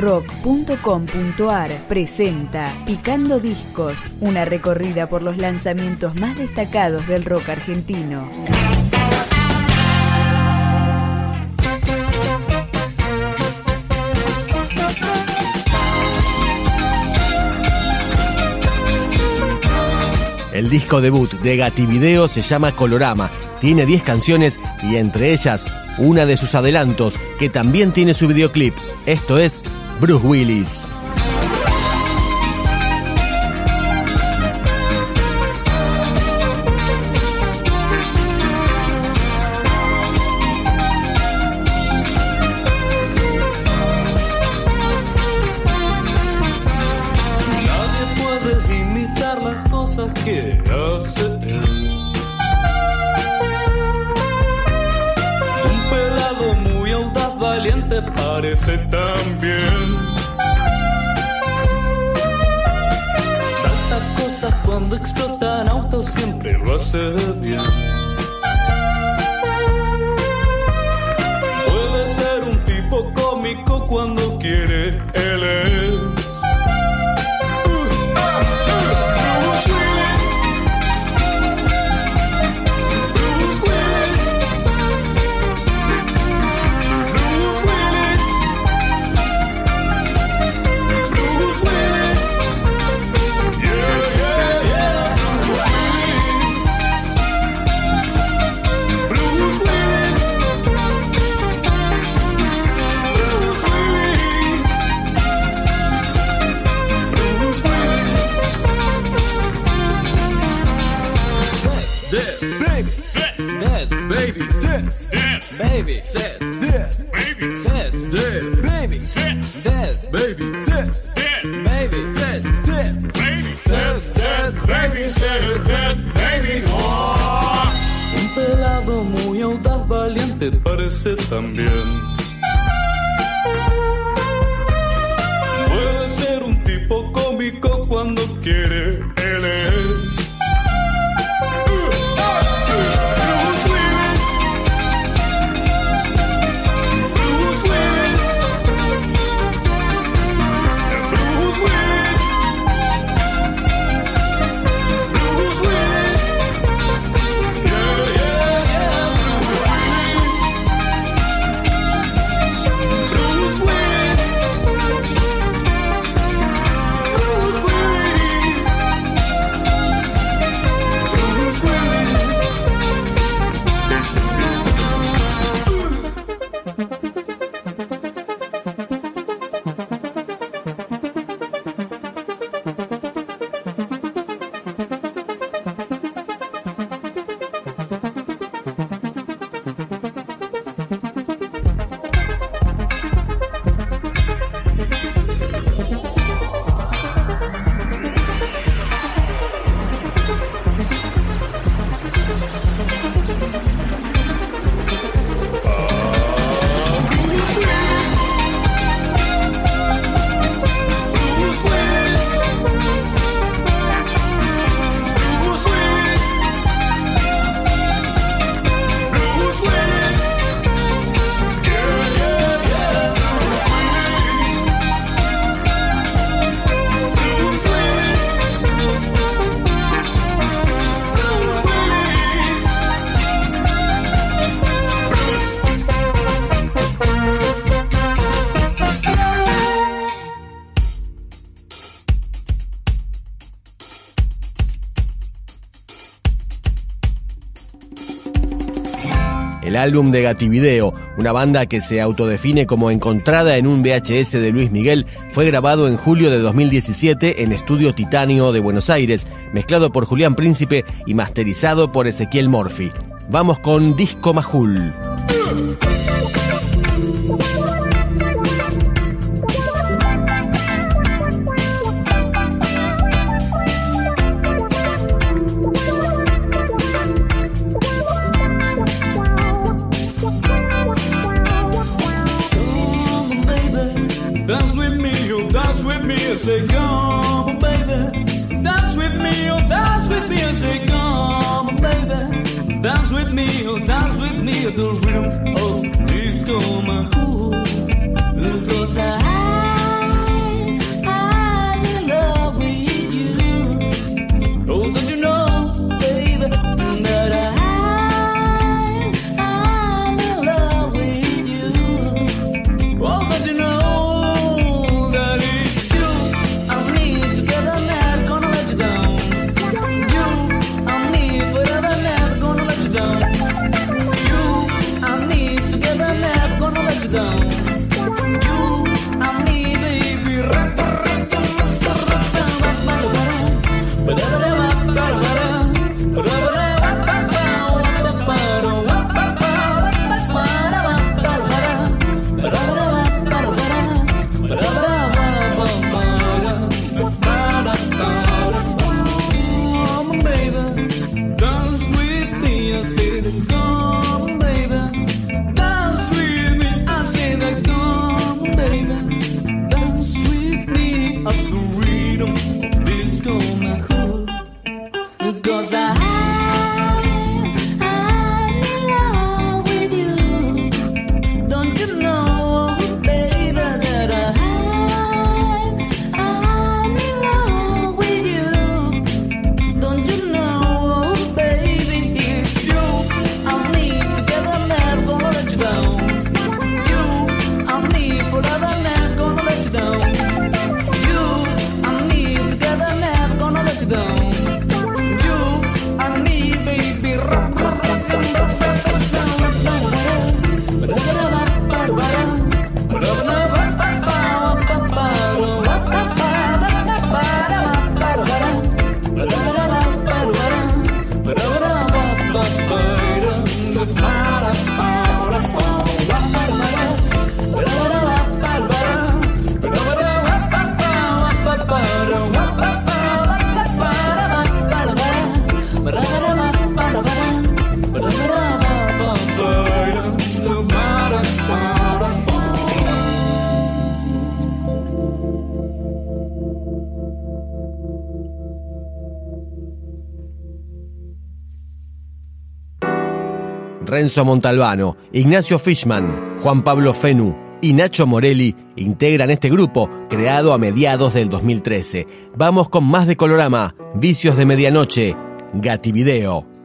rock.com.ar presenta Picando Discos, una recorrida por los lanzamientos más destacados del rock argentino. El disco debut de Gativideo se llama Colorama, tiene 10 canciones y entre ellas una de sus adelantos que también tiene su videoclip. Esto es Bruce Willis. Que hace. Un pelado muy audaz, valiente parece también. cabeça quando explota, não tô sempre recebendo. baby, sit, dead, baby, sit, dance, baby, sit. El álbum de Gativideo, una banda que se autodefine como encontrada en un VHS de Luis Miguel, fue grabado en julio de 2017 en Estudio Titanio de Buenos Aires, mezclado por Julián Príncipe y masterizado por Ezequiel Morphy. Vamos con Disco Majul. say. with mine. Renzo Montalbano, Ignacio Fishman, Juan Pablo Fenu y Nacho Morelli integran este grupo creado a mediados del 2013. Vamos con más de Colorama, Vicios de Medianoche, Gativideo.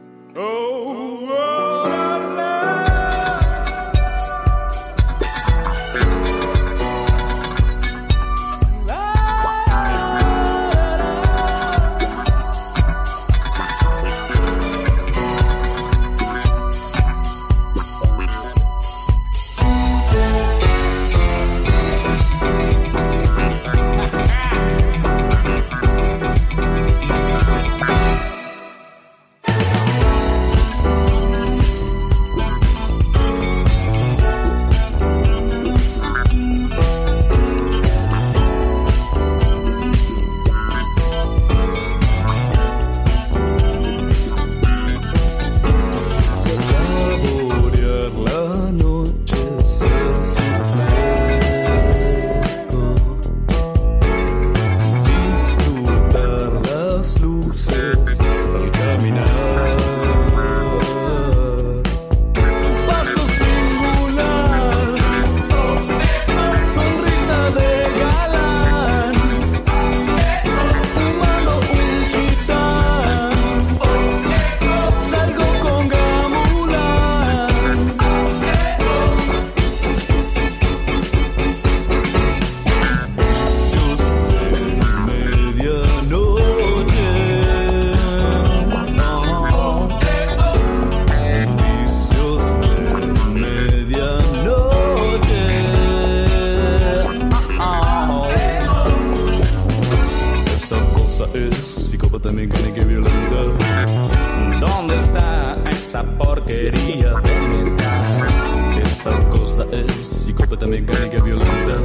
fue tan mecánica violenta.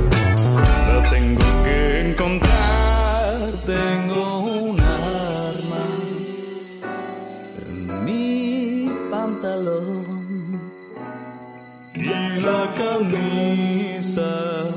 La tengo que encontrar, tengo un arma en mi pantalón y la camisa.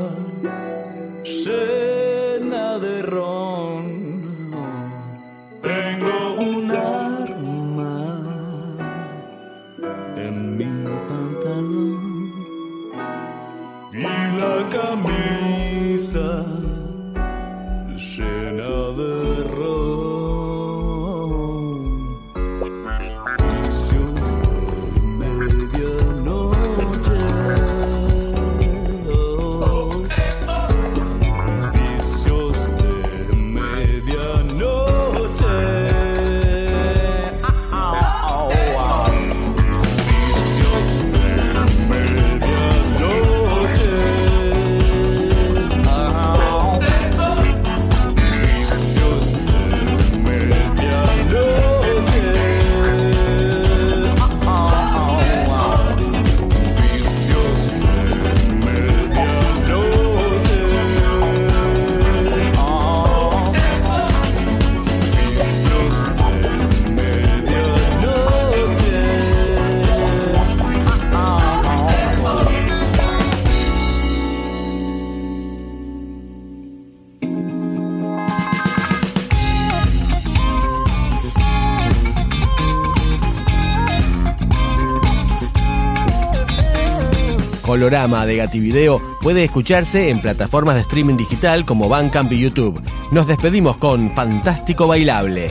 Holorama de Gativideo puede escucharse en plataformas de streaming digital como Bandcamp y YouTube. Nos despedimos con Fantástico Bailable.